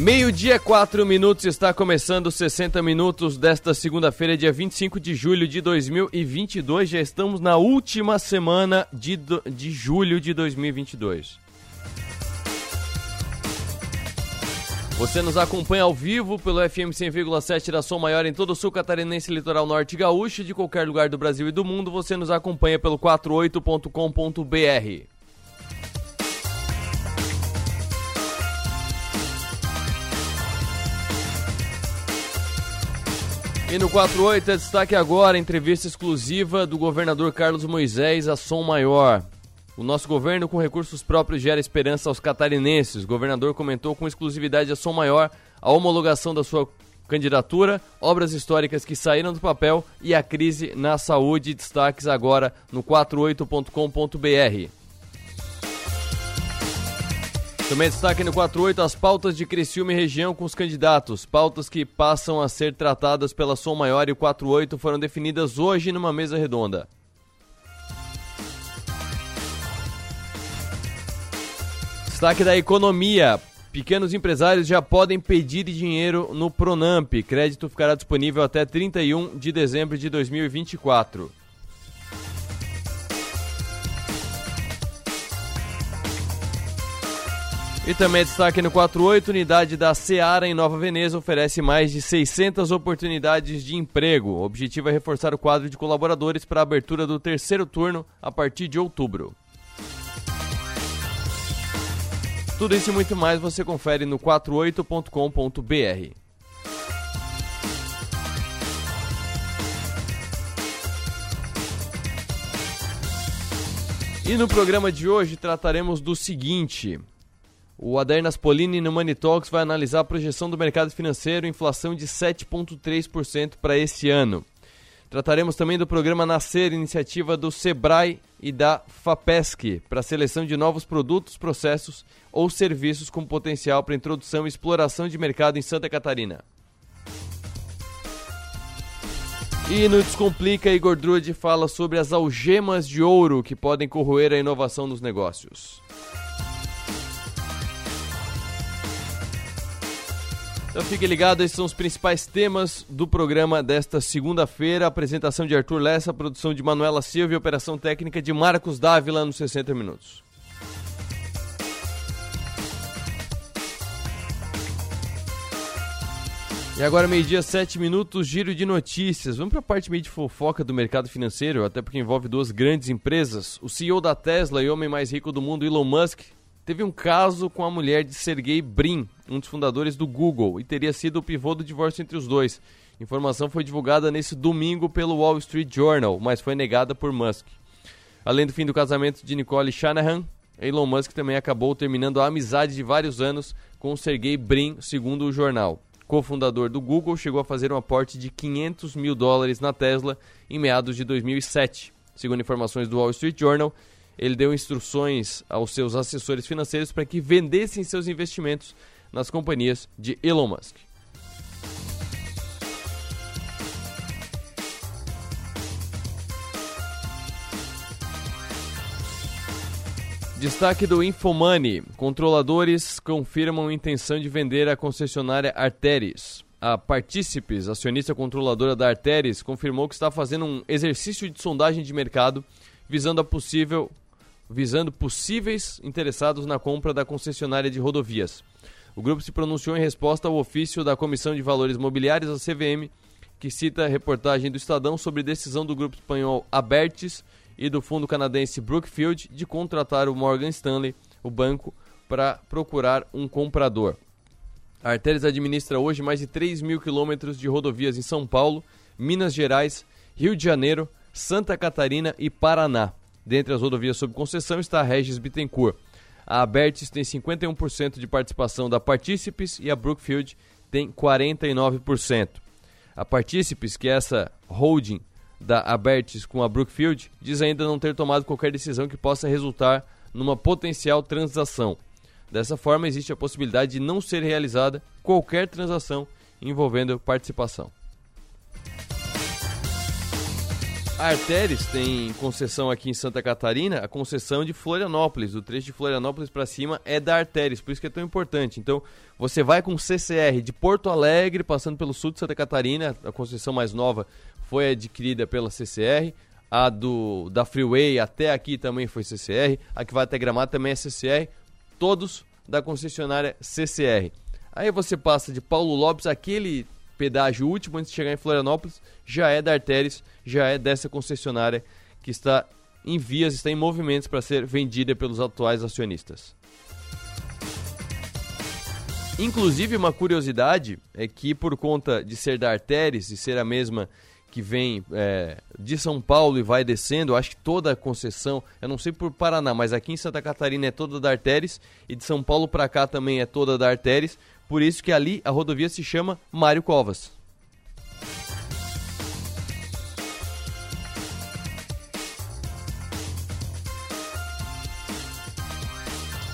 Meio-dia, 4 minutos, está começando 60 minutos desta segunda-feira, dia 25 de julho de 2022. Já estamos na última semana de, de julho de 2022. Você nos acompanha ao vivo pelo FM 100,7 da Som Maior em todo o sul catarinense, litoral norte gaúcho, de qualquer lugar do Brasil e do mundo. Você nos acompanha pelo 48.com.br. E no 48 é destaque agora entrevista exclusiva do governador Carlos Moisés a Som Maior. O nosso governo com recursos próprios gera esperança aos catarinenses. O governador comentou com exclusividade a Som Maior a homologação da sua candidatura, obras históricas que saíram do papel e a crise na saúde. Destaques agora no 48.com.br. Também destaque no 48 as pautas de Criciúma e região com os candidatos. Pautas que passam a ser tratadas pela Som Maior e o 48 foram definidas hoje numa mesa redonda. Destaque da economia. Pequenos empresários já podem pedir dinheiro no Pronamp. Crédito ficará disponível até 31 de dezembro de 2024. E também destaque no 48, unidade da Seara em Nova Veneza oferece mais de 600 oportunidades de emprego. O objetivo é reforçar o quadro de colaboradores para a abertura do terceiro turno a partir de outubro. Tudo isso e muito mais você confere no 48.com.br. E no programa de hoje trataremos do seguinte: o Adernas Polini no Money Talks vai analisar a projeção do mercado financeiro, inflação de 7,3% para este ano. Trataremos também do programa Nascer, iniciativa do Sebrae e da FAPESC, para a seleção de novos produtos, processos ou serviços com potencial para introdução e exploração de mercado em Santa Catarina. E no Descomplica, Igor Drude fala sobre as algemas de ouro que podem corroer a inovação nos negócios. Então fique ligado, esses são os principais temas do programa desta segunda-feira. Apresentação de Arthur Lessa, produção de Manuela Silva e operação técnica de Marcos Dávila nos 60 minutos. E agora, meio-dia, 7 minutos, giro de notícias. Vamos para a parte meio de fofoca do mercado financeiro, até porque envolve duas grandes empresas. O CEO da Tesla e homem mais rico do mundo, Elon Musk, teve um caso com a mulher de Sergey Brin, um dos fundadores do Google, e teria sido o pivô do divórcio entre os dois. Informação foi divulgada nesse domingo pelo Wall Street Journal, mas foi negada por Musk. Além do fim do casamento de Nicole Shanahan, Elon Musk também acabou terminando a amizade de vários anos com Sergey Brin, segundo o jornal. Cofundador do Google, chegou a fazer um aporte de 500 mil dólares na Tesla em meados de 2007. Segundo informações do Wall Street Journal, ele deu instruções aos seus assessores financeiros para que vendessem seus investimentos nas companhias de Elon Musk. Destaque do Infomoney. Controladores confirmam intenção de vender a concessionária Arteris. A Partícipes, acionista controladora da Arteris, confirmou que está fazendo um exercício de sondagem de mercado visando a possível visando possíveis interessados na compra da concessionária de rodovias. O grupo se pronunciou em resposta ao ofício da Comissão de Valores Mobiliários, a CVM, que cita a reportagem do Estadão sobre decisão do grupo espanhol Abertis e do fundo canadense Brookfield de contratar o Morgan Stanley, o banco, para procurar um comprador. A Arteris administra hoje mais de 3 mil quilômetros de rodovias em São Paulo, Minas Gerais, Rio de Janeiro, Santa Catarina e Paraná. Dentre as rodovias sob concessão está a Regis Bittencourt. A Abertis tem 51% de participação da Partícipes e a Brookfield tem 49%. A Partícipes, que é essa holding da Abertis com a Brookfield, diz ainda não ter tomado qualquer decisão que possa resultar numa potencial transação. Dessa forma, existe a possibilidade de não ser realizada qualquer transação envolvendo participação. A Arteres tem concessão aqui em Santa Catarina, a concessão de Florianópolis. O trecho de Florianópolis para cima é da Arteres, por isso que é tão importante. Então, você vai com CCR de Porto Alegre, passando pelo sul de Santa Catarina, a concessão mais nova foi adquirida pela CCR. A do da Freeway até aqui também foi CCR. A que vai até Gramado também é CCR. Todos da concessionária CCR. Aí você passa de Paulo Lopes, aquele pedágio último antes de chegar em Florianópolis, já é da Arteres, já é dessa concessionária que está em vias, está em movimentos para ser vendida pelos atuais acionistas. Inclusive, uma curiosidade é que, por conta de ser da Arteres e ser a mesma que vem é, de São Paulo e vai descendo, acho que toda a concessão, eu não sei por Paraná, mas aqui em Santa Catarina é toda da Arteres e de São Paulo para cá também é toda da Arteres, por isso que ali a rodovia se chama Mário Covas.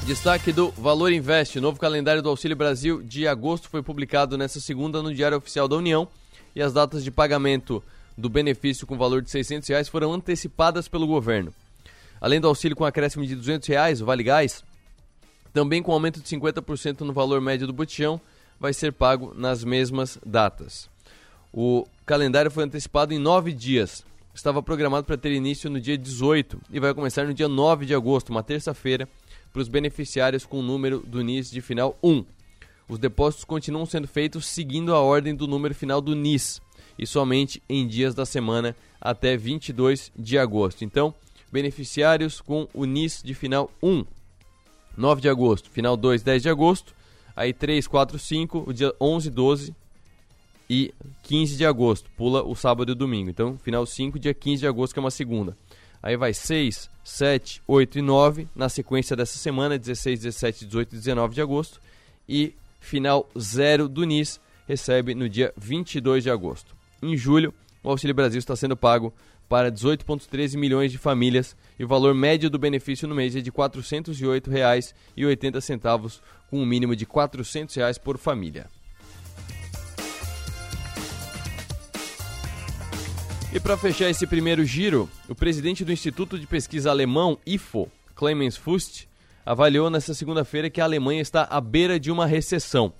Destaque do Valor Invest. O novo calendário do Auxílio Brasil de agosto foi publicado nesta segunda no Diário Oficial da União e as datas de pagamento do benefício com valor de 600 reais foram antecipadas pelo governo. Além do auxílio com acréscimo de 200 reais, o Vale Gás, também com aumento de 50% no valor médio do botijão, vai ser pago nas mesmas datas. O calendário foi antecipado em nove dias. Estava programado para ter início no dia 18 e vai começar no dia 9 de agosto, uma terça-feira, para os beneficiários com o número do NIS de final 1. Os depósitos continuam sendo feitos seguindo a ordem do número final do NIS e somente em dias da semana até 22 de agosto. Então, beneficiários com o NIS de final 1 9 de agosto, final 2, 10 de agosto, aí 3, 4, 5, o dia 11, 12 e 15 de agosto, pula o sábado e o domingo. Então, final 5, dia 15 de agosto, que é uma segunda. Aí vai 6, 7, 8 e 9, na sequência dessa semana, 16, 17, 18 e 19 de agosto. E final 0 do NIS recebe no dia 22 de agosto. Em julho, o Auxílio Brasil está sendo pago para 18,13 milhões de famílias e o valor médio do benefício no mês é de R$ 408,80, com um mínimo de 400 reais por família. E para fechar esse primeiro giro, o presidente do Instituto de Pesquisa Alemão, IFO, Clemens Fust, avaliou nesta segunda-feira que a Alemanha está à beira de uma recessão.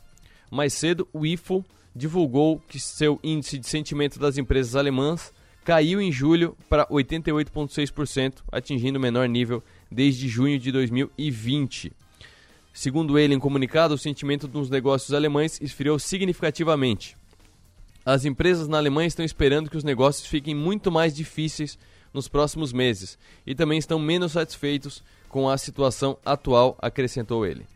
Mais cedo, o IFO divulgou que seu índice de sentimento das empresas alemãs caiu em julho para 88,6%, atingindo o menor nível desde junho de 2020. Segundo ele, em comunicado, o sentimento dos negócios alemães esfriou significativamente. As empresas na Alemanha estão esperando que os negócios fiquem muito mais difíceis nos próximos meses e também estão menos satisfeitos com a situação atual, acrescentou ele.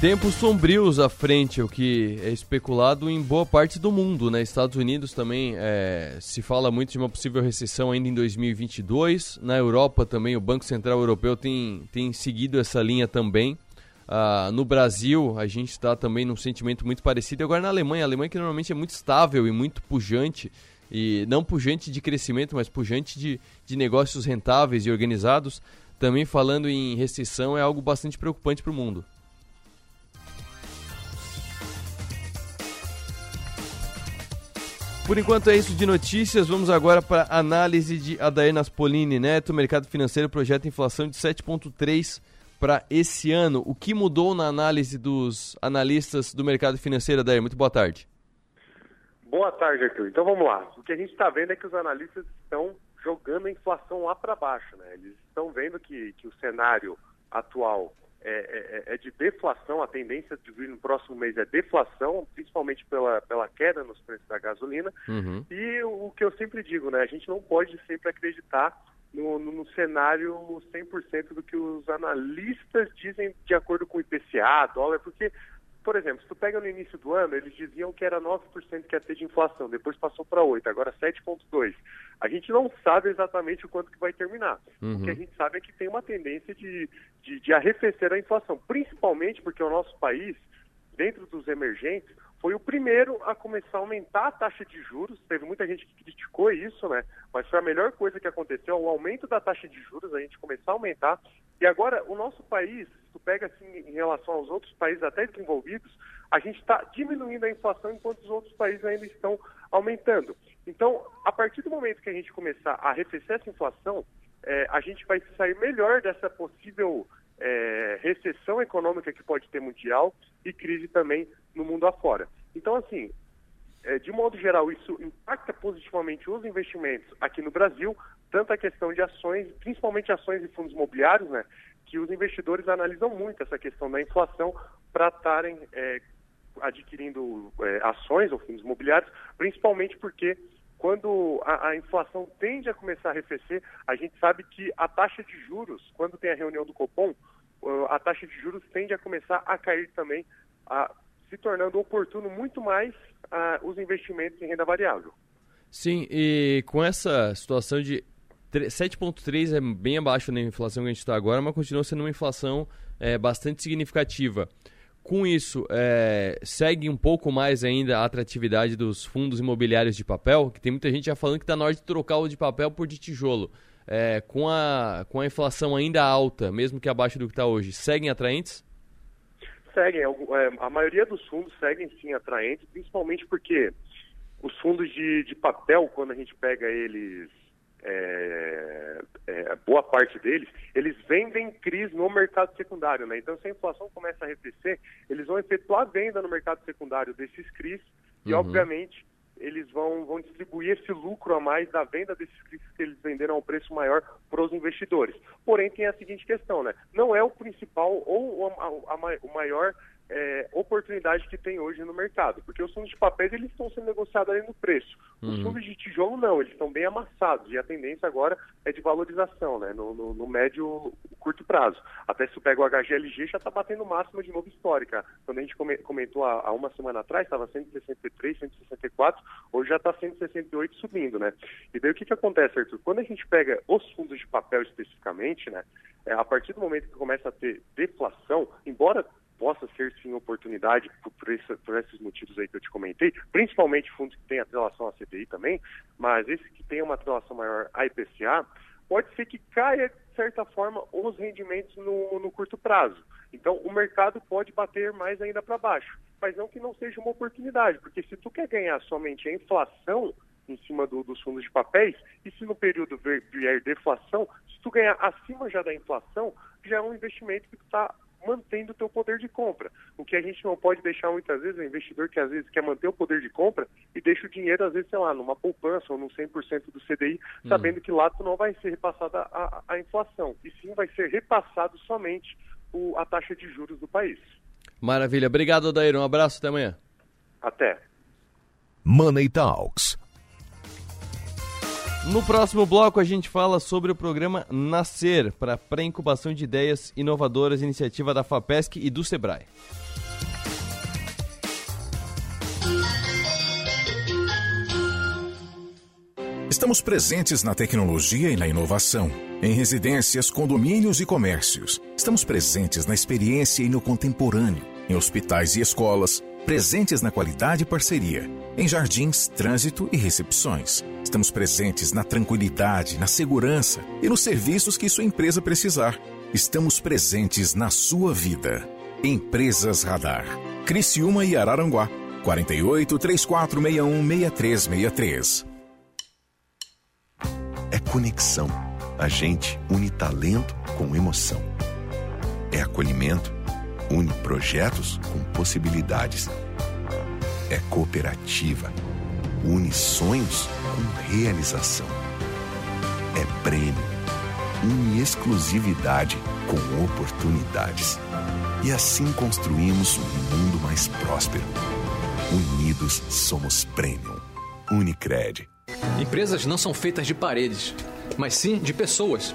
Tempos sombrios à frente, o que é especulado em boa parte do mundo. Né? Estados Unidos também é, se fala muito de uma possível recessão ainda em 2022. Na Europa também, o Banco Central Europeu tem, tem seguido essa linha também. Ah, no Brasil, a gente está também num sentimento muito parecido. Agora na Alemanha, a Alemanha que normalmente é muito estável e muito pujante, e não pujante de crescimento, mas pujante de, de negócios rentáveis e organizados, também falando em recessão é algo bastante preocupante para o mundo. Por enquanto é isso de notícias. Vamos agora para análise de Adair Naspolini Neto. Mercado financeiro projeta inflação de 7,3% para esse ano. O que mudou na análise dos analistas do mercado financeiro, Adair? Muito boa tarde. Boa tarde, Arthur. Então vamos lá. O que a gente está vendo é que os analistas estão jogando a inflação lá para baixo. Né? Eles estão vendo que, que o cenário atual é, é, é, de deflação, a tendência de vir no próximo mês é deflação, principalmente pela, pela queda nos preços da gasolina. Uhum. E o, o, que eu sempre digo, né, a gente não pode sempre acreditar no, no, no cenário 100% do que os analistas dizem de acordo com o IPCA, dólar, porque por exemplo, se tu pega no início do ano, eles diziam que era 9% que ia ter de inflação, depois passou para 8%, agora 7,2%. A gente não sabe exatamente o quanto que vai terminar. Uhum. O que a gente sabe é que tem uma tendência de, de, de arrefecer a inflação, principalmente porque o nosso país, dentro dos emergentes, foi o primeiro a começar a aumentar a taxa de juros. Teve muita gente que criticou isso, né? Mas foi a melhor coisa que aconteceu, o aumento da taxa de juros, a gente começar a aumentar. E agora, o nosso país, se tu pega assim em relação aos outros países até desenvolvidos, a gente está diminuindo a inflação enquanto os outros países ainda estão aumentando. Então, a partir do momento que a gente começar a arrefecer essa inflação, é, a gente vai sair melhor dessa possível é, recessão econômica que pode ter mundial e crise também no mundo afora. Então, assim, é, de modo geral, isso impacta positivamente os investimentos aqui no Brasil, tanto a questão de ações, principalmente ações e fundos imobiliários, né, que os investidores analisam muito essa questão da inflação para estarem é, adquirindo é, ações ou fundos imobiliários, principalmente porque quando a, a, inflação tende a começar a arrefecer, a gente sabe que a taxa de juros, quando tem a reunião do Copom, a taxa de juros tende a começar a cair também, a, se tornando oportuno muito mais a, os investimentos em renda variável. Sim, e com essa situação de 7,3 é bem abaixo da inflação que a gente está agora, mas continua sendo uma inflação é, bastante significativa. Com isso, é, segue um pouco mais ainda a atratividade dos fundos imobiliários de papel, que tem muita gente já falando que está na hora de trocar o de papel por de tijolo. É, com, a, com a inflação ainda alta, mesmo que abaixo do que está hoje, seguem atraentes? Seguem. É, a maioria dos fundos seguem sim atraentes, principalmente porque os fundos de, de papel, quando a gente pega eles é, é, boa parte deles, eles vendem CRIs no mercado secundário, né? Então, se a inflação começa a arrefecer, eles vão efetuar a venda no mercado secundário desses CRIs e, uhum. obviamente, eles vão, vão distribuir esse lucro a mais da venda desses CRIs que eles venderam a um preço maior para os investidores. Porém, tem a seguinte questão, né? Não é o principal ou a, a, a, o maior é, oportunidade que tem hoje no mercado, porque os fundos de papéis eles estão sendo negociados ali no preço. Os uhum. fundos de tijolo não, eles estão bem amassados e a tendência agora é de valorização, né, no, no, no médio curto prazo. Até se pega o HGLG já está batendo máxima de novo histórica. Quando a gente comentou há, há uma semana atrás estava 163, 164, hoje já está 168 subindo, né? E daí o que que acontece, Arthur? Quando a gente pega os fundos de papel especificamente, né, é, a partir do momento que começa a ter deflação, embora possa ser sim oportunidade por, por, esse, por, esses motivos aí que eu te comentei, principalmente fundos que têm atrelação à CDI também, mas esse que tem uma atrelação maior à IPCA, pode ser que caia, de certa forma, os rendimentos no, no curto prazo. Então, o mercado pode bater mais ainda para baixo, mas não que não seja uma oportunidade, porque se tu quer ganhar somente a inflação em cima do, dos fundos de papéis, e se no período vier deflação, se tu ganhar acima já da inflação, já é um investimento que está mantendo o teu poder de compra. O que a gente não pode deixar muitas vezes, o investidor que às vezes quer manter o poder de compra e deixa o dinheiro, às vezes, sei lá, numa poupança ou num 100% do CDI, hum. sabendo que lá tu não vai ser repassada a, a, inflação, e sim vai ser repassado somente o, a taxa de juros do país. Maravilha. Obrigado, Adair. Um abraço, até amanhã. Até. Money Talks no próximo bloco a gente fala sobre o programa Nascer para pré-incubação de ideias inovadoras, iniciativa da FAPESC e do Sebrae. Estamos presentes na tecnologia e na inovação, em residências, condomínios e comércios. Estamos presentes na experiência e no contemporâneo, em hospitais e escolas, presentes na qualidade e parceria, em jardins, trânsito e recepções. Estamos presentes na tranquilidade, na segurança e nos serviços que sua empresa precisar. Estamos presentes na sua vida. Empresas Radar. Criciúma e Araranguá. 48 3461 6363. É conexão. A gente une talento com emoção. É acolhimento. Une projetos com possibilidades. É cooperativa une sonhos com realização. É prêmio, une exclusividade com oportunidades. E assim construímos um mundo mais próspero. Unidos somos Premium. Unicred. Empresas não são feitas de paredes, mas sim de pessoas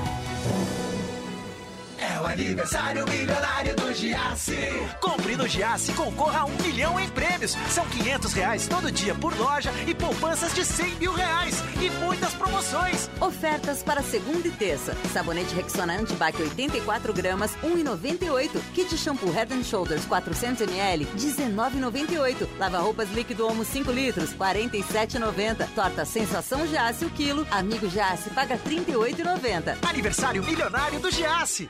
Aniversário milionário do Giasse. Compre no Giasse e concorra a um milhão em prêmios. São 500 reais todo dia por loja e poupanças de 100 mil reais. E muitas promoções. Ofertas para segunda e terça. Sabonete Rexona Antibac 84 gramas, 1,98. Kit shampoo Head Shoulders 400 ml, 19,98. Lava roupas líquido Omo 5 litros, 47,90. Torta Sensação Giasse o quilo. Amigo Giasse paga 38,90. Aniversário milionário do Giasse.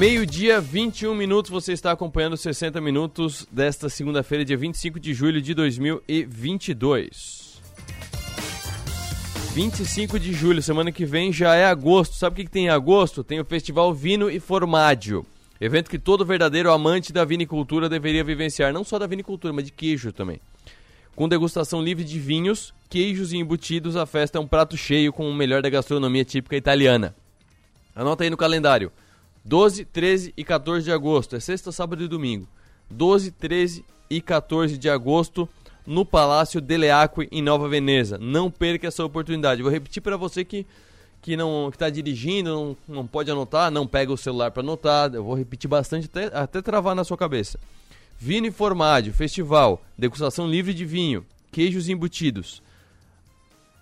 Meio-dia, 21 minutos, você está acompanhando 60 minutos desta segunda-feira, dia 25 de julho de 2022. 25 de julho, semana que vem já é agosto. Sabe o que, tem em agosto? Tem o Festival Vino e Formaggio. Evento que todo verdadeiro amante da vinicultura deveria vivenciar, não só da vinicultura, mas de queijo também. Com degustação livre de vinhos, queijos e embutidos, a festa é um prato cheio com o melhor da gastronomia típica italiana. Anota aí no calendário. 12, 13 e 14 de agosto. É sexta, sábado e domingo. 12, 13 e 14 de agosto no Palácio Deleacque em Nova Veneza. Não perca essa oportunidade. Vou repetir para você que que não está dirigindo, não, não pode anotar, não pega o celular para anotar. Eu vou repetir bastante até, até travar na sua cabeça. Vino e Formaggio, festival, degustação livre de vinho, queijos embutidos.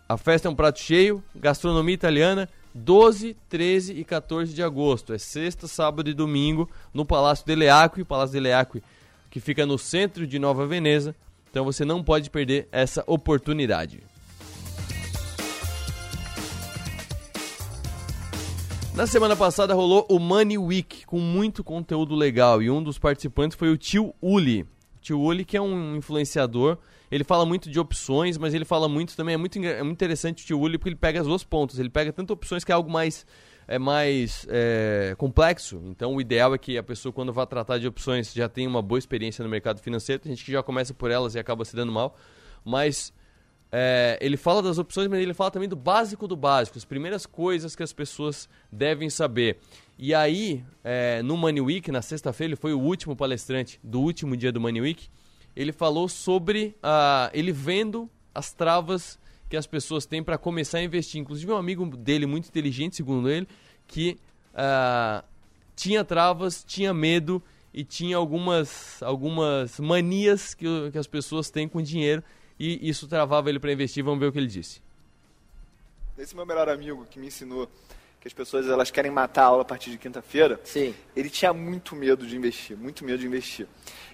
A festa é um prato cheio, gastronomia italiana, 12, 13 e 14 de agosto. É sexta, sábado e domingo no Palácio de Leacque, Palácio de Leacque que fica no centro de Nova Veneza. Então você não pode perder essa oportunidade. Na semana passada rolou o Money Week com muito conteúdo legal e um dos participantes foi o Tio Uli. Tio Uli que é um influenciador ele fala muito de opções, mas ele fala muito também, é muito, é muito interessante o Tio Uli porque ele pega as duas pontas. Ele pega tanto opções que é algo mais, é mais é, complexo. Então o ideal é que a pessoa, quando vai tratar de opções, já tenha uma boa experiência no mercado financeiro. Tem gente que já começa por elas e acaba se dando mal. Mas é, ele fala das opções, mas ele fala também do básico do básico, as primeiras coisas que as pessoas devem saber. E aí, é, no Money Week, na sexta-feira, ele foi o último palestrante do último dia do Money Week ele falou sobre uh, ele vendo as travas que as pessoas têm para começar a investir. Inclusive um amigo dele muito inteligente, segundo ele, que uh, tinha travas, tinha medo e tinha algumas, algumas manias que, que as pessoas têm com dinheiro e isso travava ele para investir. Vamos ver o que ele disse. Esse meu melhor amigo que me ensinou que as pessoas elas querem matar a aula a partir de quinta-feira, ele tinha muito medo de investir, muito medo de investir.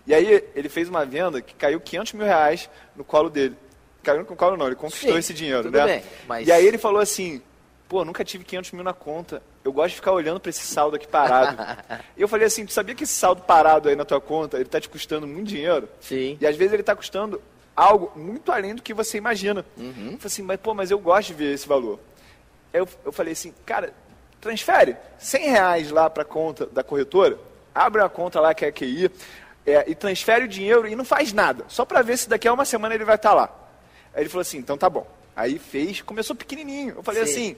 E aí ele fez uma venda que caiu 500 mil reais no colo dele. Caiu no colo não, ele conquistou Sim, esse dinheiro, né? Bem, mas... E aí ele falou assim, pô, nunca tive 500 mil na conta. Eu gosto de ficar olhando para esse saldo aqui parado. e eu falei assim, tu sabia que esse saldo parado aí na tua conta, ele tá te custando muito dinheiro? Sim. E às vezes ele tá custando algo muito além do que você imagina. Uhum. Eu falei assim, mas pô, mas eu gosto de ver esse valor. Eu, eu falei assim, cara, transfere 100 reais lá para a conta da corretora, abre a conta lá que é a QI, é, e transfere o dinheiro e não faz nada, só para ver se daqui a uma semana ele vai estar tá lá. Aí ele falou assim, então tá bom. Aí fez, começou pequenininho. Eu falei Sim. assim,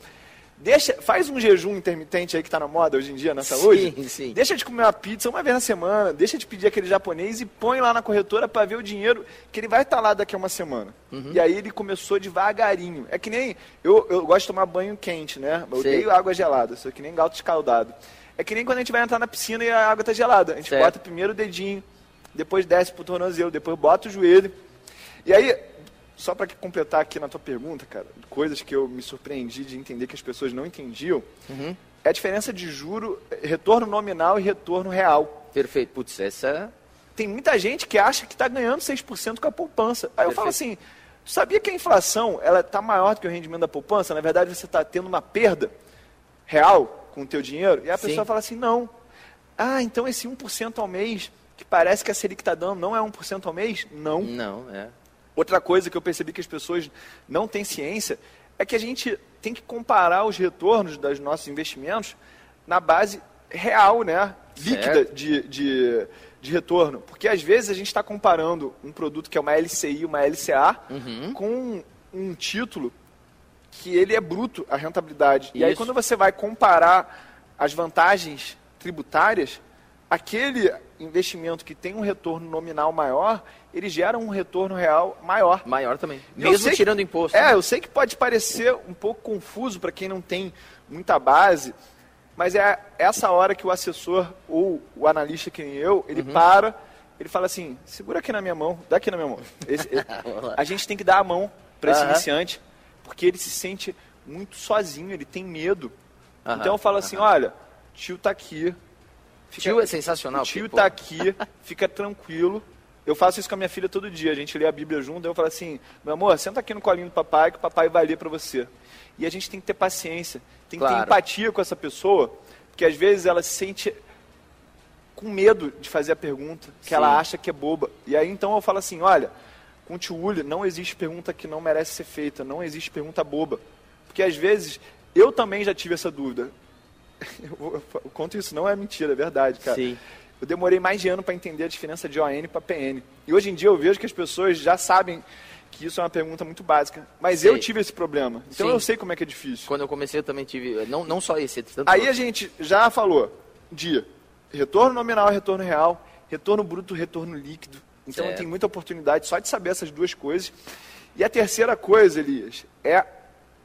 deixa, faz um jejum intermitente aí que está na moda hoje em dia na saúde. Sim, sim. Deixa de comer uma pizza uma vez na semana, deixa de pedir aquele japonês e põe lá na corretora para ver o dinheiro que ele vai estar lá daqui a uma semana. Uhum. E aí ele começou devagarinho. É que nem eu, eu gosto de tomar banho quente, né? Eu odeio água gelada, sou que nem gato escaldado. É que nem quando a gente vai entrar na piscina e a água tá gelada. A gente Certo. bota primeiro o dedinho, depois desce pro tornozelo, depois bota o joelho. E aí, só para completar aqui na tua pergunta, cara, coisas que eu me surpreendi de entender que as pessoas não entendiam, Uhum. é a diferença de juro, retorno nominal e retorno real. Perfeito. Putz, essa. Tem muita gente que acha que está ganhando 6% com a poupança. Aí eu falo assim, Perfeito. sabia que a inflação ela está maior do que o rendimento da poupança? Na verdade, você está tendo uma perda real com o teu dinheiro? E a Sim. pessoa fala assim, não. Ah, então esse 1% ao mês, que parece que a Selic está dando, não é 1% ao mês? Não. Não, é. Outra coisa que eu percebi que as pessoas não têm ciência é que a gente tem que comparar os retornos dos nossos investimentos na base real, né? Líquida de, de, de retorno. Porque às vezes a gente está comparando um produto que é uma LCI, uma LCA, Uhum. com um título que ele é bruto, a rentabilidade. E aí Isso. quando você vai comparar as vantagens tributárias, aquele investimento que tem um retorno nominal maior, ele gera um retorno real maior. Maior também. Mesmo sei que- tirando imposto. É, né? eu sei que pode parecer um pouco confuso para quem não tem muita base, mas é essa hora que o assessor ou o analista que nem eu, ele Uhum. para, ele fala assim, segura aqui na minha mão, dá aqui na minha mão. Esse- a gente tem que dar a mão para esse Aham. iniciante, porque ele se sente muito sozinho, ele tem medo. Aham, Então eu falo assim, olha, tio tá aqui. Fica- Tio é sensacional. o tio tá aqui, fica tranquilo. Eu faço isso com a minha filha todo dia. A gente lê a Bíblia junto, eu falo assim, meu amor, senta aqui no colinho do papai que o papai vai ler para você. E a gente tem que ter paciência, tem que ter Claro. empatia com essa pessoa, porque às vezes ela se sente com medo de fazer a pergunta, que Sim. ela acha que é boba. E aí então eu falo assim, olha, com o tio Uli, não existe pergunta que não merece ser feita, não existe pergunta boba. Porque às vezes eu também já tive essa dúvida. Eu, eu conto isso, não é mentira, é verdade, cara. Sim. Eu demorei mais de ano para entender a diferença de ON para PN. E hoje em dia eu vejo que as pessoas já sabem que isso é uma pergunta muito básica. Mas Sei. eu tive esse problema. Então Sim. eu sei como é que é difícil. Quando eu comecei, eu também tive. Não, não só esse, Aí a outros. gente já falou de retorno nominal, retorno real, retorno bruto, retorno líquido. Então Certo. tem muita oportunidade só de saber essas duas coisas. E a terceira coisa, Elias, é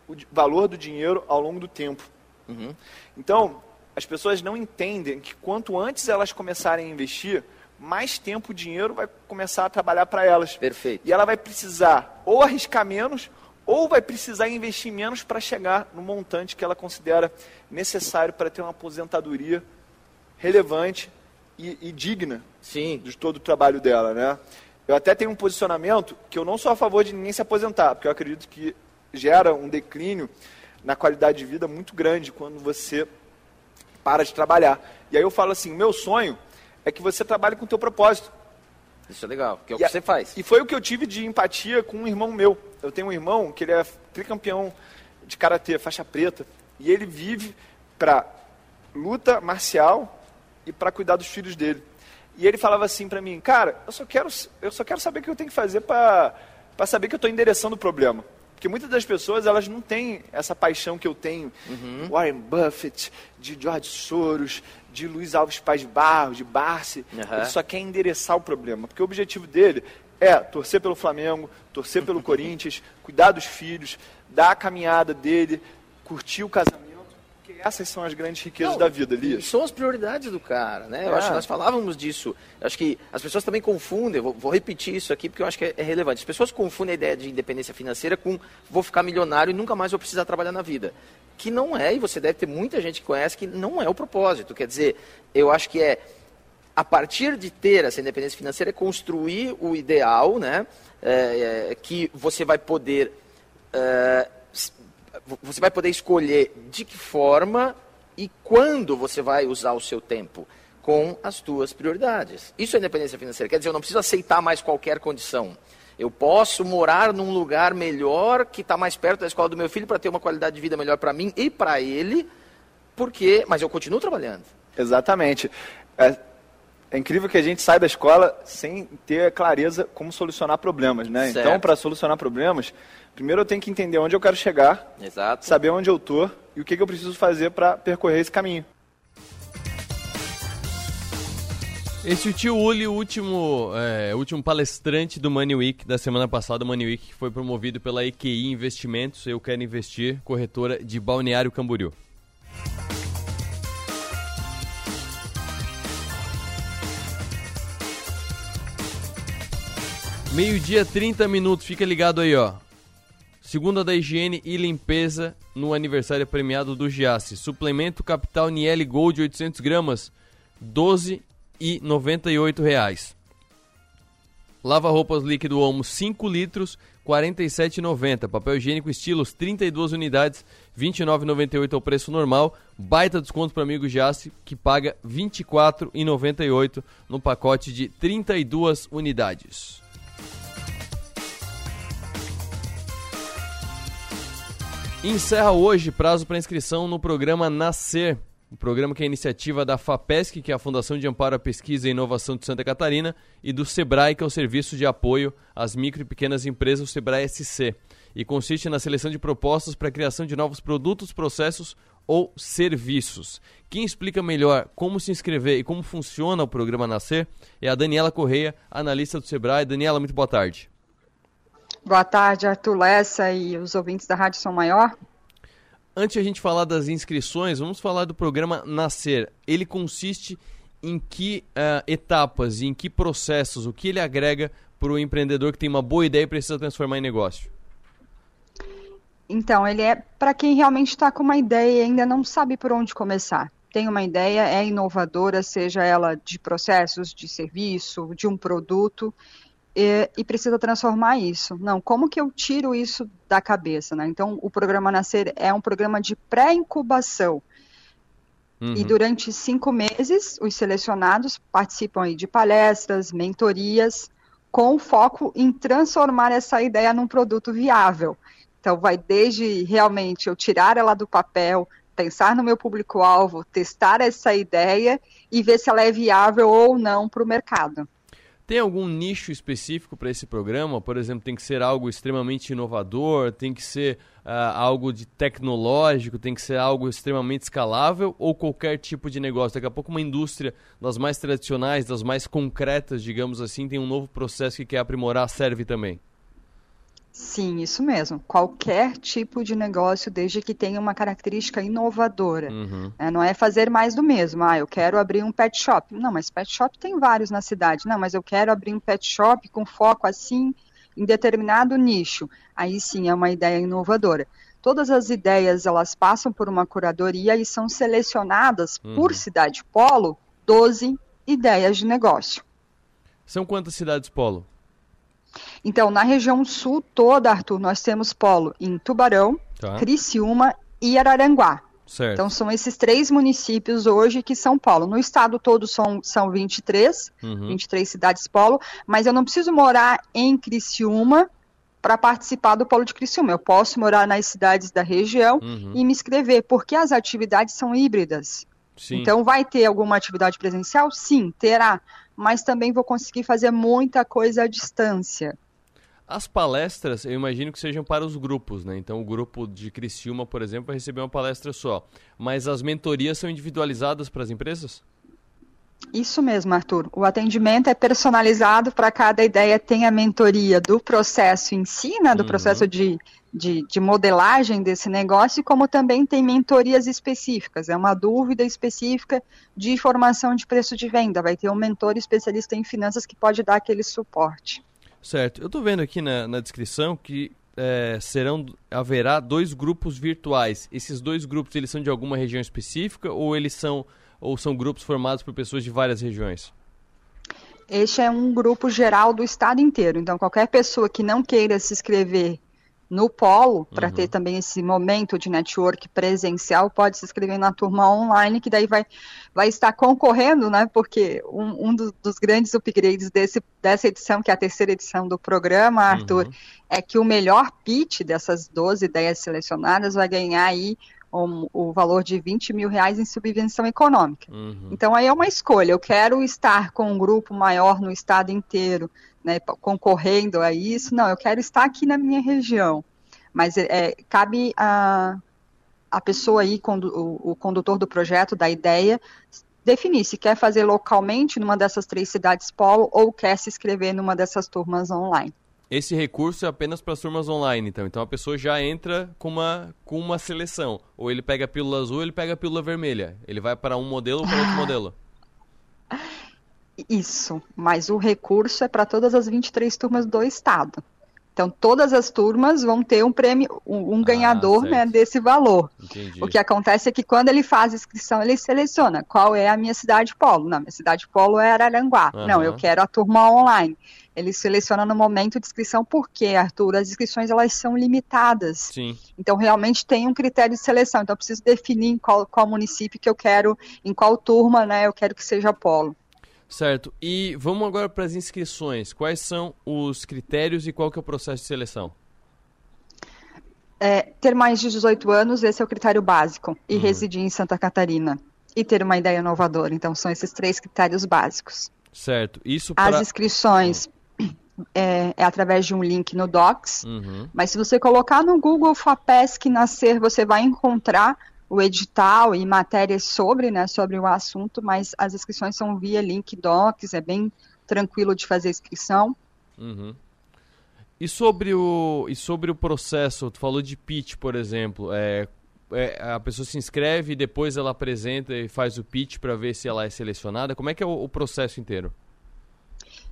o valor do dinheiro ao longo do tempo. Uhum. Então, as pessoas não entendem que quanto antes elas começarem a investir, mais tempo o dinheiro vai começar a trabalhar para elas. Perfeito. E ela vai precisar ou arriscar menos, ou vai precisar investir menos para chegar no montante que ela considera necessário para ter uma aposentadoria relevante e, e digna Sim. de todo o trabalho dela, né? Eu até tenho um posicionamento que eu não sou a favor de ninguém se aposentar, porque eu acredito que gera um declínio na qualidade de vida muito grande quando você para de trabalhar. E aí eu falo assim, o meu sonho é que você trabalhe com o teu propósito. Isso é legal, que é o E que você faz. E foi o que eu tive de empatia com um irmão meu. Eu tenho um irmão que ele é tricampeão de karatê, faixa preta, e ele vive para luta marcial e para cuidar dos filhos dele. E ele falava assim para mim, cara, eu só quero, eu só quero saber o que eu tenho que fazer para saber que eu estou endereçando o problema. Porque muitas das pessoas, elas não têm essa paixão que eu tenho. Warren Buffett, de George Soros, de Luiz Alves Paz de Barro, de Barsi. Aham. Ele só quer endereçar o problema. Porque o objetivo dele é torcer pelo Flamengo, torcer pelo Corinthians, cuidar dos filhos, dar a caminhada dele, curtir o casamento. Essas são as grandes riquezas Não, da vida, Elias. são as prioridades do cara, né? Eu É. acho que nós falávamos disso. Eu acho que as pessoas também confundem, vou, vou repetir isso aqui porque eu acho que é, é relevante. As pessoas confundem a ideia de independência financeira com vou ficar milionário e nunca mais vou precisar trabalhar na vida. Que não é, e você deve ter muita gente que conhece que não é o propósito. Quer dizer, eu acho que é a partir de ter essa independência financeira, é construir o ideal, né? É, é, que você vai poder é, você vai poder escolher de que forma e quando você vai usar o seu tempo com as tuas prioridades. Isso é independência financeira. Quer dizer, eu não preciso aceitar mais qualquer condição. Eu posso morar num lugar melhor que está mais perto da escola do meu filho para ter uma qualidade de vida melhor para mim e para ele, porque, mas eu continuo trabalhando. Exatamente. É, é, incrível que a gente sai da escola sem ter clareza como solucionar problemas, né? Então, certo. Então, para solucionar problemas, primeiro eu tenho que entender onde eu quero chegar, Exato. saber onde eu tô e o que, que eu preciso fazer para percorrer esse caminho. Esse é o tio Uli, o último, é, último palestrante do Money Week da semana passada. O Money Week foi promovido pela EQI Investimentos. Eu quero investir, corretora de Balneário Camboriú. Meio-dia, 30 minutos. Fica ligado aí, ó. Segunda da higiene e limpeza no aniversário premiado do Giasse. Suplemento Capital Niel Gold 800 gramas, 12 e 98 reais. Lava roupas líquido Omo 5 litros, 47,90. Papel higiênico estilos 32 unidades, 29,98 é o preço normal. Baita desconto para amigo Jace que paga 24,98 no pacote de 32 unidades. Encerra hoje prazo para inscrição no programa Nascer, o um programa que é iniciativa da FAPESC, que é a Fundação de Amparo à Pesquisa e Inovação de Santa Catarina, e do SEBRAE, que é o Serviço de Apoio às Micro e Pequenas Empresas, o SEBRAE SC, e consiste na seleção de propostas para a criação de novos produtos, processos ou serviços. Quem explica melhor como se inscrever e como funciona o programa Nascer é a Daniela Correia, analista do SEBRAE. Daniela, muito boa tarde. Boa tarde, Arthur Lessa e os ouvintes da Rádio São Maior. Antes de a gente falar das inscrições, vamos falar do programa Nascer. Ele consiste em que uh, etapas, em que processos, o que ele agrega para o empreendedor que tem uma boa ideia e precisa transformar em negócio? Então, ele é para quem realmente está com uma ideia e ainda não sabe por onde começar. Tem uma ideia, é inovadora, seja ela de processos, de serviço, de um produto, e, e, precisa transformar isso. Não, como que eu tiro isso da cabeça? Né? Então, o programa Nascer é um programa de pré-incubação. Uhum. E durante cinco meses, os selecionados participam aí de palestras, mentorias, com foco em transformar essa ideia num produto viável. Então, vai desde realmente eu tirar ela do papel, pensar no meu público-alvo, testar essa ideia e ver se ela é viável ou não para o mercado. Tem algum nicho específico para esse programa? Por exemplo, tem que ser algo extremamente inovador, tem que ser uh, algo de tecnológico, tem que ser algo extremamente escalável ou qualquer tipo de negócio? Daqui a pouco uma indústria das mais tradicionais, das mais concretas, digamos assim, tem um novo processo que quer aprimorar, serve também. Sim, isso mesmo. Qualquer tipo de negócio, desde que tenha uma característica inovadora. Uhum. É, não é fazer mais do mesmo. Ah, eu quero abrir um pet shop. Não, mas pet shop tem vários na cidade. Não, mas eu quero abrir um pet shop com foco assim em determinado nicho. Aí sim é uma ideia inovadora. Todas as ideias elas passam por uma curadoria e são selecionadas uhum. por cidade polo 12 ideias de negócio. São quantas cidades polo? Então, na região sul toda, Arthur, nós temos polo em Tubarão, tá. Criciúma e Araranguá. Certo. Então, são esses três municípios hoje que são polo. No estado todo são, são 23, uhum. 23 cidades polo, mas eu não preciso morar em Criciúma para participar do polo de Criciúma. Eu posso morar nas cidades da região uhum. e me inscrever, porque as atividades são híbridas. Sim. Então, vai ter alguma atividade presencial? Sim, terá mas também vou conseguir fazer muita coisa à distância. As palestras, eu imagino que sejam para os grupos, né? Então, o grupo de Criciúma, por exemplo, vai receber uma palestra só. Mas as mentorias são individualizadas para as empresas? Isso mesmo, Arthur. O atendimento é personalizado para cada ideia. Tem a mentoria do processo em si, né, do uhum. processo de, de, de, modelagem desse negócio, como também tem mentorias específicas. É uma dúvida específica de informação de preço de venda. Vai ter um mentor especialista em finanças que pode dar aquele suporte. Certo. Eu estou vendo aqui na, na descrição que é, serão haverá dois grupos virtuais. Esses dois grupos eles são de alguma região específica ou eles são ou são grupos formados por pessoas de várias regiões? Este é um grupo geral do estado inteiro. Então, qualquer pessoa que não queira se inscrever no polo, para uhum. ter também esse momento de network presencial, pode se inscrever na turma online, que daí vai, vai estar concorrendo, né? Porque um, um do, dos grandes upgrades desse, dessa edição, que é a terceira edição do programa, Arthur, uhum. é que o melhor pitch dessas 12 ideias selecionadas vai ganhar aí um, o valor de 20 mil reais em subvenção econômica. Uhum. Então aí é uma escolha. Eu quero estar com um grupo maior no estado inteiro né, concorrendo a isso. Não, eu quero estar aqui na minha região. Mas é, cabe a, a pessoa aí, o, o condutor do projeto, da ideia, definir se quer fazer localmente numa dessas três cidades polo ou quer se inscrever numa dessas turmas online. Esse recurso é apenas para as turmas online, então. Então a pessoa já entra com uma, com uma seleção. Ou ele pega a pílula azul ou ele pega a pílula vermelha. Ele vai para um modelo ou para outro modelo. Isso, mas o recurso é para todas as 23 turmas do estado. Então, todas as turmas vão ter um prêmio, um, um ah, ganhador né, desse valor. Entendi. O que acontece é que quando ele faz a inscrição, ele seleciona qual é a minha cidade polo. Não, minha cidade polo é Araranguá. Uhum. Não, eu quero a turma online. Ele seleciona no momento de inscrição, porque, Arthur, as inscrições elas são limitadas. Sim. Então, realmente tem um critério de seleção. Então, eu preciso definir em qual, qual município que eu quero, em qual turma né, eu quero que seja polo. Certo. E vamos agora para as inscrições. Quais são os critérios e qual que é o processo de seleção? É, ter mais de 18 anos, esse é o critério básico, e uhum. residir em Santa Catarina. E ter uma ideia inovadora. Então, são esses três critérios básicos. Certo. Isso pra... As inscrições é, é, através de um link no Docs, uhum. mas se você colocar no Google FAPESC Nascer, você vai encontrar o edital e matérias sobre, né, sobre o assunto, mas as inscrições são via link docs, é bem tranquilo de fazer inscrição. Uhum. E sobre o e sobre o processo, tu falou de pitch, por exemplo, é, é, a pessoa se inscreve e depois ela apresenta e faz o pitch para ver se ela é selecionada. Como é que é o, o processo inteiro?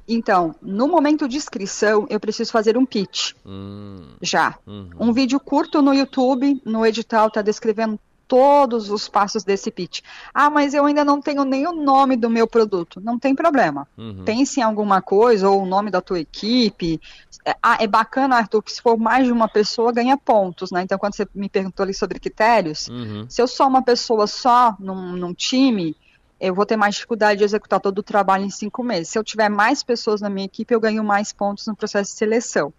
Então, no momento de inscrição, eu preciso fazer um pitch. Hum. Já. Uhum. Um vídeo curto no YouTube, no edital está descrevendo todos os passos desse pitch. Ah, mas eu ainda não tenho nem o nome do meu produto. Não tem problema. Uhum. Pense em alguma coisa, ou o nome da tua equipe. É, ah, é bacana, Arthur, que se for mais de uma pessoa, ganha pontos, né? Então, quando você me perguntou ali sobre critérios, uhum. se eu sou uma pessoa só num, num time, eu vou ter mais dificuldade de executar todo o trabalho em cinco meses. Se eu tiver mais pessoas na minha equipe, eu ganho mais pontos no processo de seleção.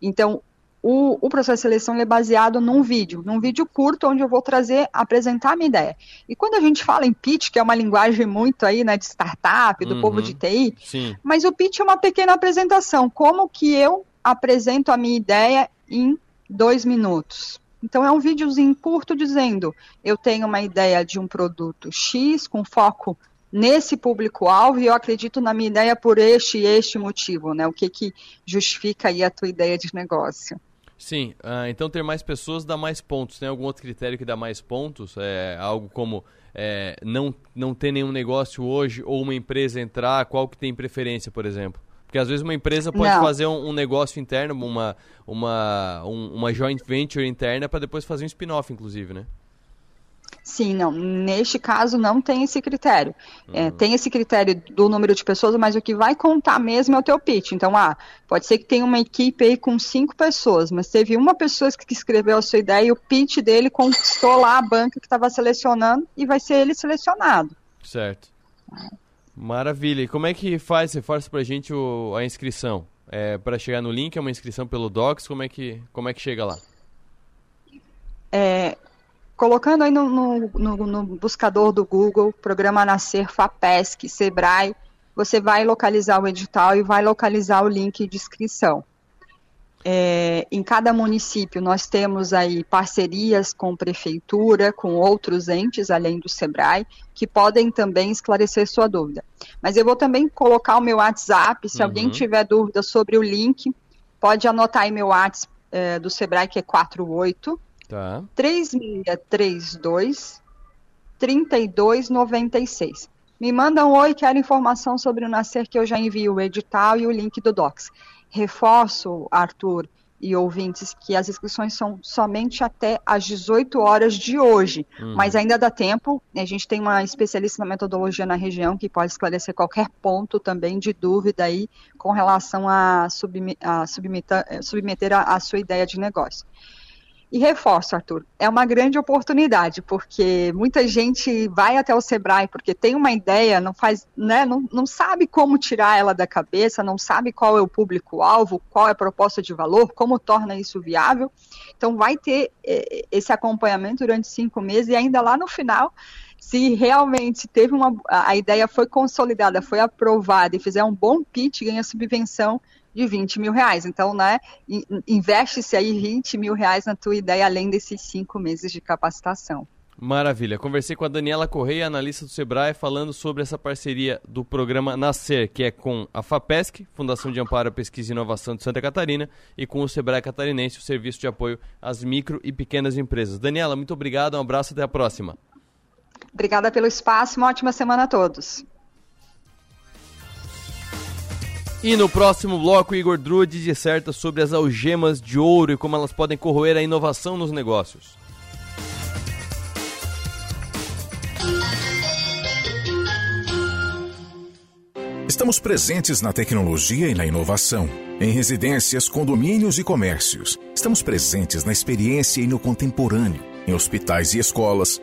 Então, o, o, processo de seleção é baseado num vídeo, num vídeo curto onde eu vou trazer, apresentar a minha ideia. E quando a gente fala em pitch, que é uma linguagem muito aí, né, de startup, do uhum, povo de TI, sim. mas o pitch é uma pequena apresentação, como que eu apresento a minha ideia em dois minutos. Então é um videozinho curto dizendo, eu tenho uma ideia de um produto X com foco nesse público-alvo e eu acredito na minha ideia por este e este motivo, né? O que que justifica aí a tua ideia de negócio? Sim, uh, então ter mais pessoas dá mais pontos. Tem algum outro critério que dá mais pontos? É algo como é, não, não ter nenhum negócio hoje ou uma empresa entrar, qual que tem preferência, por exemplo? Porque às vezes uma empresa pode não. fazer um, um, negócio interno, uma, uma, um, uma joint venture interna para depois fazer um spin-off, inclusive, né? Sim, não. Neste caso não tem esse critério. É, uhum. É, tem esse critério do número de pessoas, mas o que vai contar mesmo é o teu pitch. Então, ah, pode ser que tenha uma equipe aí com cinco pessoas, mas teve uma pessoa que escreveu a sua ideia e o pitch dele conquistou lá a banca que estava selecionando e vai ser ele selecionado. Certo. Maravilha. E como é que faz? Você faz pra gente o, a inscrição? É, para chegar no link é uma inscrição pelo Docs? Como é que, como é que chega lá? É, colocando aí no, no, no, no, buscador do Google, programa Nascer FAPESC, Sebrae, você vai localizar o edital e vai localizar o link de inscrição. É, em cada município nós temos aí parcerias com prefeitura, com outros entes além do Sebrae, que podem também esclarecer sua dúvida. Mas eu vou também colocar o meu WhatsApp, se uhum. alguém tiver dúvida sobre o link, pode anotar aí meu WhatsApp é, do Sebrae, que é 48 Tá. 3632 3296. Me manda um oi, quero informação sobre o Nascer, que eu já envio o edital e o link do Docs. Reforço, Arthur e ouvintes que as inscrições são somente até às 18 horas de hoje, uhum. mas ainda dá tempo. A gente tem uma especialista na metodologia na região que pode esclarecer qualquer ponto também de dúvida aí com relação a, a submeter, submeter a, a sua ideia de negócio. E reforço, Arthur, é uma grande oportunidade, porque muita gente vai até o Sebrae porque tem uma ideia, não faz, né, não, não sabe como tirar ela da cabeça, não sabe qual é o público-alvo, qual é a proposta de valor, como torna isso viável. Então vai ter eh, esse acompanhamento durante cinco meses e ainda lá no final se realmente teve uma a ideia foi consolidada, foi aprovada e fizer um bom pitch, ganha subvenção de 20 mil reais. Então, né, investe-se aí 20 mil reais na tua ideia, além desses cinco meses de capacitação. Maravilha. Conversei com a Daniela Correia, analista do Sebrae, falando sobre essa parceria do programa Nascer, que é com a FAPESC, Fundação de Amparo à Pesquisa e Inovação de Santa Catarina, e com o Sebrae Catarinense, o Serviço de Apoio às Micro e Pequenas Empresas. Daniela, muito obrigado, um abraço, até a próxima. Obrigada pelo espaço, uma ótima semana a todos. E no próximo bloco, Igor Drude disserta sobre as algemas de ouro e como elas podem corroer a inovação nos negócios. Estamos presentes na tecnologia e na inovação, em residências, condomínios e comércios. Estamos presentes na experiência e no contemporâneo, em hospitais e escolas,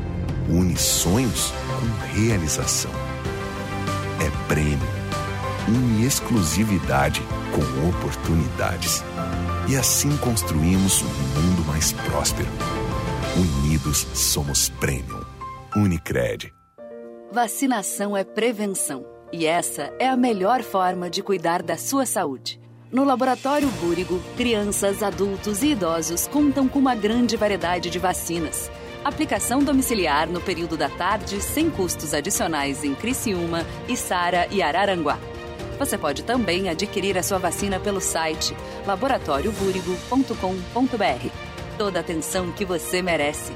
une sonhos com realização. É prêmio, une exclusividade com oportunidades. E assim construímos um mundo mais próspero. Unidos somos Premium. Unicred. Vacinação é prevenção. E essa é a melhor forma de cuidar da sua saúde. No Laboratório Búrigo, crianças, adultos e idosos contam com uma grande variedade de vacinas Aplicação domiciliar no período da tarde sem custos adicionais em Criciúma, Içara e Araranguá. Você pode também adquirir a sua vacina pelo site laboratóriobúrigo.com.br. Toda a atenção que você merece.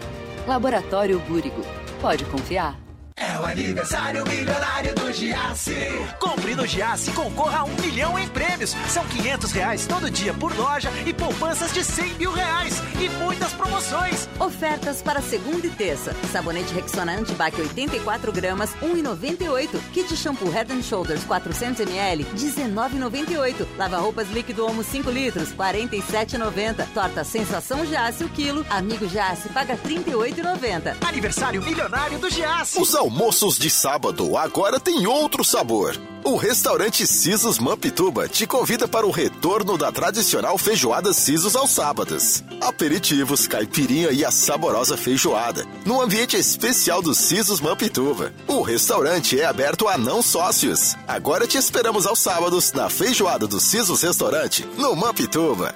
Laboratório Búrigo. Pode confiar. É o aniversário milionário do Giasse. Compre no Giasse e concorra a um milhão em prêmios. São 500 reais todo dia por loja e poupanças de 100 mil reais. E muitas promoções. Ofertas para segunda e terça. Sabonete Rexona Antibac 84 gramas, 1,98. Kit shampoo Head and Shoulders 400 ml, 19,98. Lava roupas líquido Omo 5 litros, 47,90. Torta Sensação Giasse o quilo. Amigo Giasse paga 38,90. Aniversário milionário do Giasse. Almoços de sábado agora tem outro sabor. O restaurante Sisos Mampituba te convida para o retorno da tradicional feijoada Sisos aos sábados. Aperitivos, caipirinha e a saborosa feijoada, no ambiente especial do Sisos Mampituba. O restaurante é aberto a não sócios. Agora te esperamos aos sábados na feijoada do Sisos Restaurante, no Mampituba.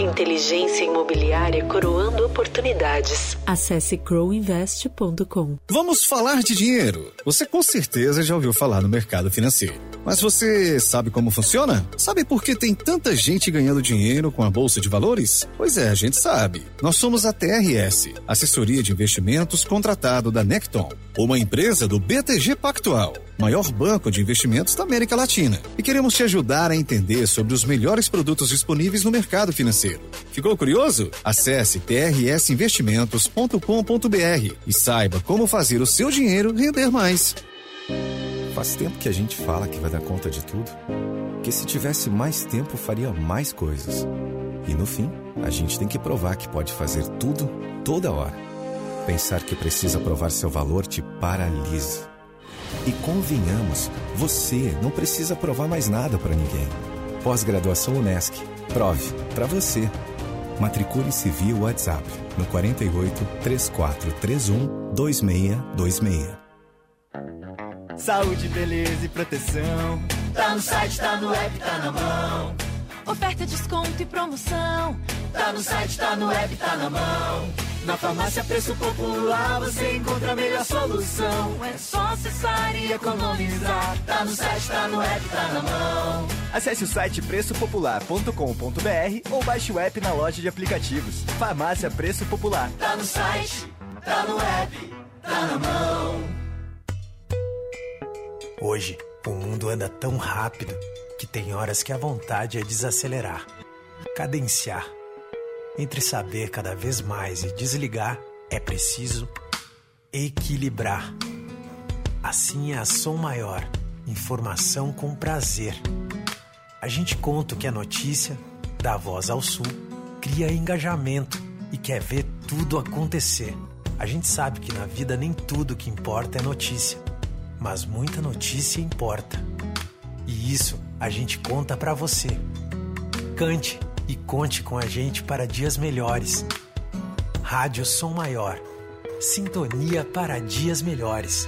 Inteligência imobiliária coroando oportunidades. Acesse crowinvest.com. Vamos falar de dinheiro. Você com certeza já ouviu falar no mercado financeiro. Mas você sabe como funciona? Sabe por que tem tanta gente ganhando dinheiro com a Bolsa de Valores? Pois é, a gente sabe. Nós somos a TRS, assessoria de investimentos contratado da Necton, uma empresa do BTG Pactual, maior banco de investimentos da América Latina. E queremos te ajudar a entender sobre os melhores produtos disponíveis no mercado financeiro. Ficou curioso? Acesse trsinvestimentos.com.br e saiba como fazer o seu dinheiro render mais. Faz tempo que a gente fala que vai dar conta de tudo. Que se tivesse mais tempo, faria mais coisas. E no fim, a gente tem que provar que pode fazer tudo, toda hora. Pensar que precisa provar seu valor te paralisa. E convenhamos, você não precisa provar mais nada para ninguém. Pós-graduação Unesc. Prove para você. Matricule-se via WhatsApp no 48 3431 2626. Saúde, beleza e proteção. Tá no site, tá no app, tá na mão. Oferta, desconto e promoção. Tá no site, tá no app, tá na mão. Na farmácia Preço Popular você encontra a melhor solução. É só acessar e economizar. Tá no site, tá no app, tá na mão. Acesse o site preçopopular.com.br ou baixe o app na loja de aplicativos. Farmácia Preço Popular. Tá no site, tá no app, tá na mão. Hoje, o mundo anda tão rápido que tem horas que a vontade é desacelerar, cadenciar. Entre saber cada vez mais e desligar, é preciso equilibrar. Assim é a Som Maior, informação com prazer. A gente conta que é notícia, dá voz ao sul, cria engajamento e quer ver tudo acontecer. A gente sabe que na vida nem tudo que importa é notícia mas muita notícia importa. E isso a gente conta para você. Cante e conte com a gente para dias melhores. Rádio Som Maior. Sintonia para dias melhores.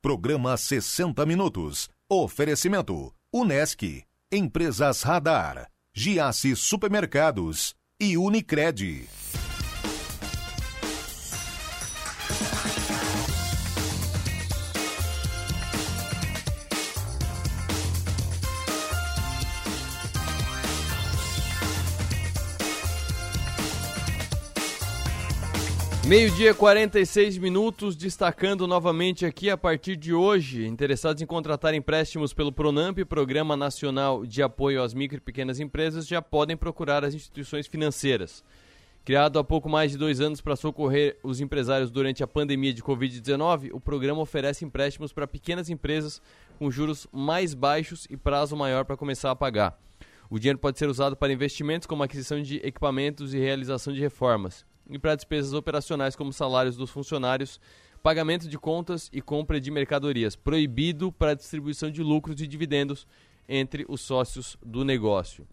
Programa 60 Minutos. Oferecimento: Unesc, Empresas Radar, Giasse Supermercados e Unicred. Meio-dia, 46 minutos, destacando novamente aqui a partir de hoje. Interessados em contratar empréstimos pelo Pronamp, Programa Nacional de Apoio às Micro e Pequenas Empresas, já podem procurar as instituições financeiras. Criado há pouco mais de dois anos para socorrer os empresários durante a pandemia de Covid-19, o programa oferece empréstimos para pequenas empresas com juros mais baixos e prazo maior para começar a pagar. O dinheiro pode ser usado para investimentos como aquisição de equipamentos e realização de reformas e para despesas operacionais como salários dos funcionários, pagamento de contas e compra de mercadorias, proibido para distribuição de lucros e dividendos entre os sócios do negócio.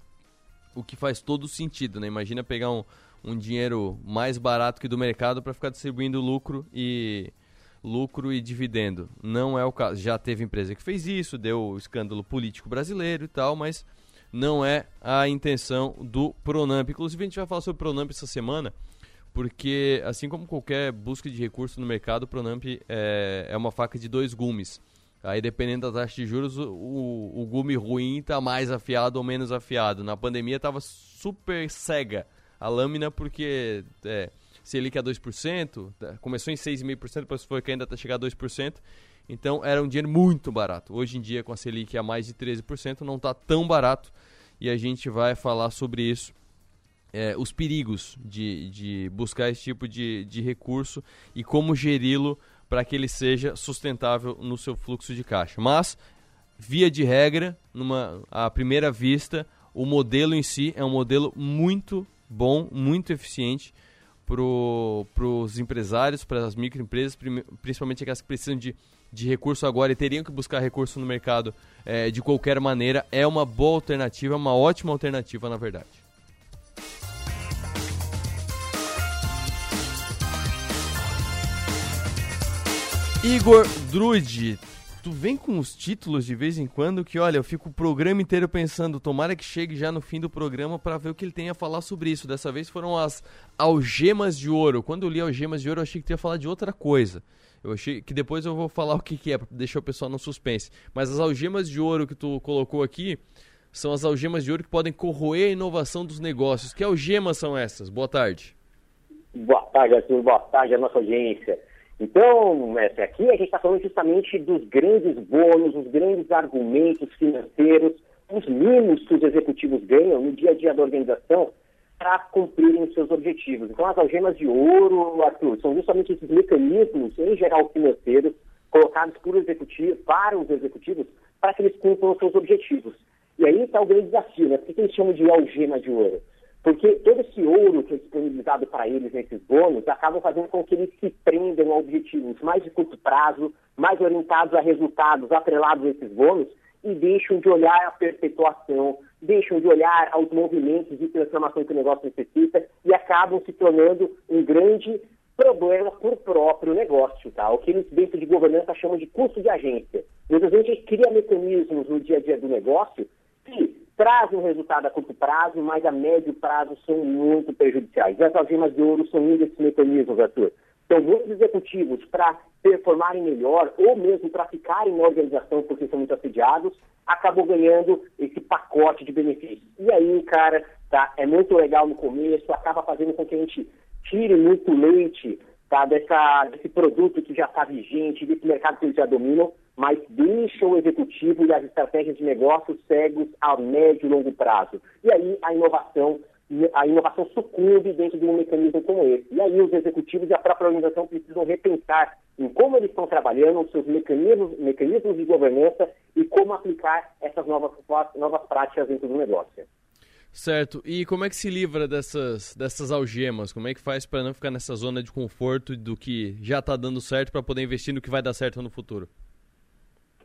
O que faz todo sentido, né? Imagina pegar um, um dinheiro mais barato que do mercado para ficar distribuindo lucro e lucro e dividendo. Não é o caso. Já teve empresa que fez isso, deu escândalo político brasileiro e tal, mas não é a intenção do Pronamp. Inclusive a gente vai falar sobre o Pronamp essa semana porque assim como qualquer busca de recurso no mercado, o Pronamp é, é uma faca de dois gumes. Aí, dependendo da taxa de juros, o, o gume ruim está mais afiado ou menos afiado. Na pandemia estava super cega a lâmina, porque é, Selic a 2%, tá, começou em 6,5%, depois foi que ainda até chegar a 2%. Então, era um dinheiro muito barato. Hoje em dia, com a Selic a mais de 13%, não está tão barato. E a gente vai falar sobre isso é, os perigos de, de buscar esse tipo de, de recurso e como geri-lo para que ele seja sustentável no seu fluxo de caixa. Mas, via de regra, numa, à primeira vista, o modelo em si é um modelo muito bom, muito eficiente para os empresários, para as microempresas, principalmente aquelas que precisam de, de recurso agora e teriam que buscar recurso no mercado é, de qualquer maneira. É uma boa alternativa, é uma ótima alternativa, na verdade. Igor Druid, tu vem com os títulos de vez em quando que, olha, eu fico o programa inteiro pensando, tomara que chegue já no fim do programa para ver o que ele tem a falar sobre isso. Dessa vez foram as algemas de ouro. Quando eu li algemas de ouro, eu achei que tu ia falar de outra coisa. Eu achei que depois eu vou falar o que, que é, para deixar o pessoal no suspense. Mas as algemas de ouro que tu colocou aqui são as algemas de ouro que podem corroer a inovação dos negócios. Que algemas são essas? Boa tarde. Boa tarde, Arthur. Boa tarde à nossa audiência. Então, mestre, aqui a gente está falando justamente dos grandes bônus, os grandes argumentos financeiros, os mimos que os executivos ganham no dia a dia da organização para cumprirem os seus objetivos. Então, as algemas de ouro, Arthur, são justamente esses mecanismos, em geral financeiros, colocados por executivo, para os executivos, para que eles cumpram os seus objetivos. E aí está o grande desafio, né? Por que eles chamam de algema de ouro? Porque todo esse ouro que é disponibilizado para eles nesses bônus acaba fazendo com que eles se prendam a objetivos mais de curto prazo, mais orientados a resultados atrelados a esses bônus e deixam de olhar a perpetuação, deixam de olhar aos movimentos de transformação que o negócio necessita e acabam se tornando um grande problema para o próprio negócio, tá? O que eles dentro de governança chamam de custo de agência. Muitas vezes a gente cria mecanismos no dia a dia do negócio que trazem um resultado a curto prazo, mas a médio prazo são muito prejudiciais. E as algemas de ouro são um desses mecanismos, Arthur. Então, muitos executivos, para performarem melhor, ou mesmo para ficarem na organização porque são muito assediados, acabam ganhando esse pacote de benefícios. E aí, cara, tá, é muito legal no começo, acaba fazendo com que a gente tire muito leite tá, dessa, desse produto que já está vigente, desse mercado que eles já dominam, mas deixa o executivo e as estratégias de negócio cegos a médio e longo prazo. E aí a inovação, a inovação sucumbe dentro de um mecanismo como esse. E aí os executivos e a própria organização precisam repensar em como eles estão trabalhando, os seus mecanismos, mecanismos de governança e como aplicar essas novas, novas práticas dentro do negócio. Certo. E como é que se livra dessas, dessas algemas? Como é que faz para não ficar nessa zona de conforto do que já está dando certo para poder investir no que vai dar certo no futuro?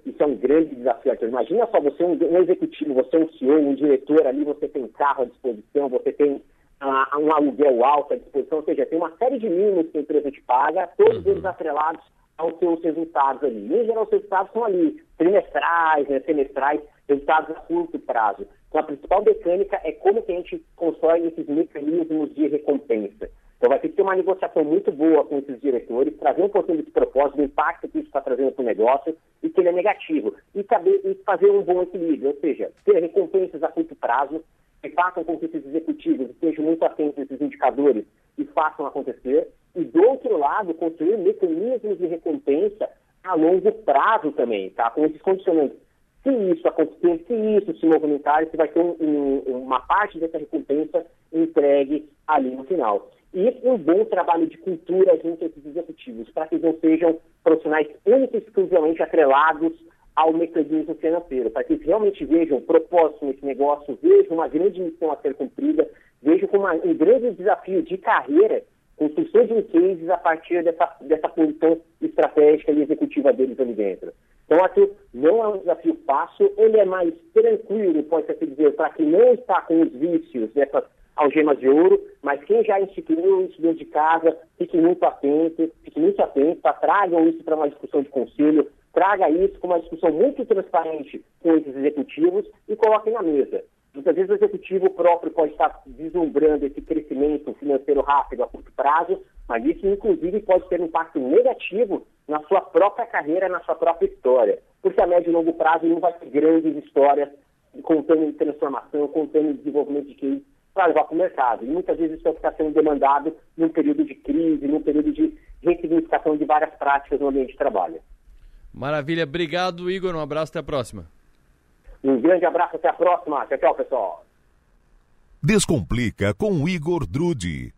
Isso é um grande desafio. Imagina só, você é um, um executivo, você é um CEO, um diretor ali, você tem carro à disposição, você tem uh, um aluguel alto à disposição, ou seja, tem uma série de mínimos que a empresa te paga, todos uhum. eles atrelados aos seus resultados ali. E, em geral, os resultados são ali, trimestrais, né, semestrais, resultados a curto prazo. Então, a principal mecânica é como que a gente constrói esses mecanismos de recompensa. Então, vai ter que ter uma negociação muito boa com esses diretores, trazer um pouquinho desse propósito, do impacto que isso está trazendo para o negócio e que ele é negativo. E, saber, e fazer um bom equilíbrio, ou seja, ter recompensas a curto prazo, que façam com que esses executivos estejam muito atentos a esses indicadores e façam acontecer. E, do outro lado, construir mecanismos de recompensa a longo prazo também, tá? com esses condicionantes se isso acontecer, se isso se movimentar, você vai ter um, um, uma parte dessa recompensa entregue ali no final. E um bom trabalho de cultura junto a esses executivos, para que não sejam profissionais únicos exclusivamente atrelados ao mecanismo financeiro, para que eles realmente vejam propósito nesse negócio, vejam uma grande missão a ser cumprida, vejam uma, um grande desafio de carreira, construção de cases a partir dessa, dessa posição estratégica e executiva deles ali dentro. Então, aqui não é um desafio fácil, ele é mais tranquilo, pode-se dizer, para quem não está com os vícios dessas algemas de ouro, mas quem já instituiu isso dentro de casa, fique muito atento, fique muito atento, tá? tragam isso para uma discussão de conselho, traga isso com uma discussão muito transparente com esses executivos e coloquem na mesa. Muitas vezes o executivo próprio pode estar vislumbrando esse crescimento financeiro rápido a curto prazo, mas isso inclusive pode ter um impacto negativo na sua própria carreira, na sua própria história. Porque a médio e longo prazo não vai ter grandes histórias contando transformação, contando desenvolvimento de case para levar para o mercado. E muitas vezes isso está sendo demandado num período de crise, num período de ressignificação de várias práticas no ambiente de trabalho. Maravilha, obrigado Igor, um abraço, até a próxima. Um grande abraço, até a próxima. Tchau, tchau, pessoal. Descomplica com Igor Drude.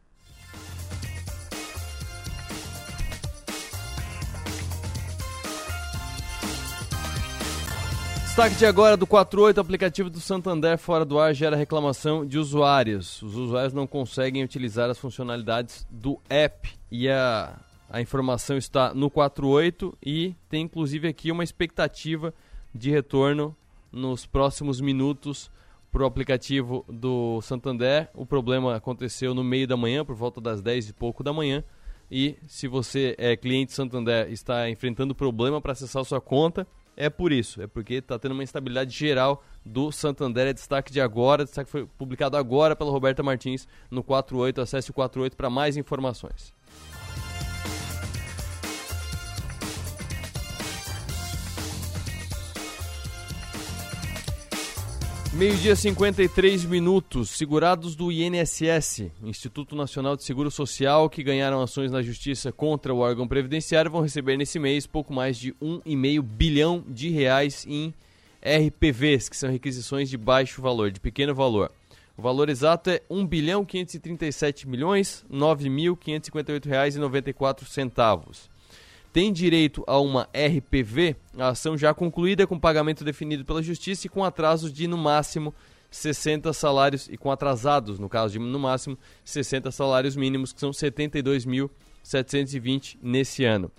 Destaque de agora do 48, aplicativo do Santander fora do ar gera reclamação de usuários. Os usuários não conseguem utilizar as funcionalidades do app e a, a informação está no 48 e tem inclusive aqui uma expectativa de retorno nos próximos minutos para o aplicativo do Santander. O problema aconteceu no meio da manhã, por volta das 10 e pouco da manhã. E se você é cliente Santander está enfrentando problema para acessar sua conta, é por isso, é porque está tendo uma instabilidade geral do Santander. É destaque de agora, destaque foi publicado agora pela Roberta Martins no 48. Acesse o 48 para mais informações. Meio-dia 53 minutos. Segurados do INSS, Instituto Nacional de Seguro Social, que ganharam ações na justiça contra o órgão previdenciário, vão receber nesse mês pouco mais de 1,5 bilhão de reais em RPVs, que são requisições de baixo valor, de pequeno valor. O valor exato é 1 bilhão 537 milhões 9.558 reais e 94 centavos tem direito a uma RPV, a ação já concluída com pagamento definido pela Justiça e com atrasos de no máximo 60 salários e com atrasados, no caso de no máximo 60 salários mínimos, que são 72.720 nesse ano.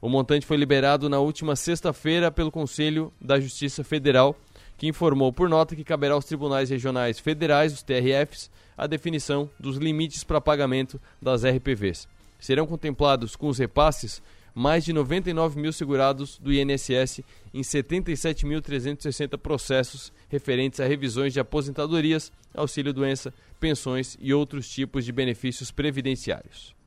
O montante foi liberado na última sexta-feira pelo Conselho da Justiça Federal, que informou por nota que caberá aos tribunais regionais federais, os TRFs, a definição dos limites para pagamento das RPVs. Serão contemplados com os repasses mais de 99 mil segurados do INSS em 77.360 processos referentes a revisões de aposentadorias, auxílio-doença, pensões e outros tipos de benefícios previdenciários.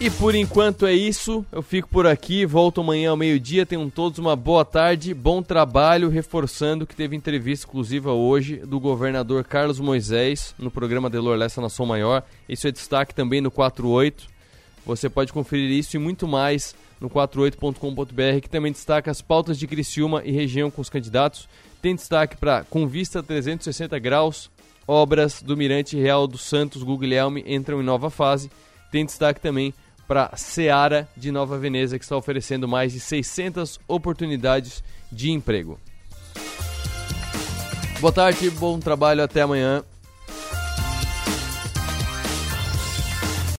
E por enquanto é isso. Eu fico por aqui. Volto amanhã ao meio-dia. Tenham todos uma boa tarde, bom trabalho. Reforçando que teve entrevista exclusiva hoje do governador Carlos Moisés no programa Delor Lessa Nação Maior. Isso é destaque também no 48. Você pode conferir isso e muito mais no 48.com.br, que também destaca as pautas de Criciúma e região com os candidatos. Tem destaque para Com Vista 360 Graus, obras do Mirante Real dos Santos Guglielmi entram em nova fase. Tem destaque também para Seara de Nova Veneza, que está oferecendo mais de 600 oportunidades de emprego. Boa tarde, bom trabalho, até amanhã.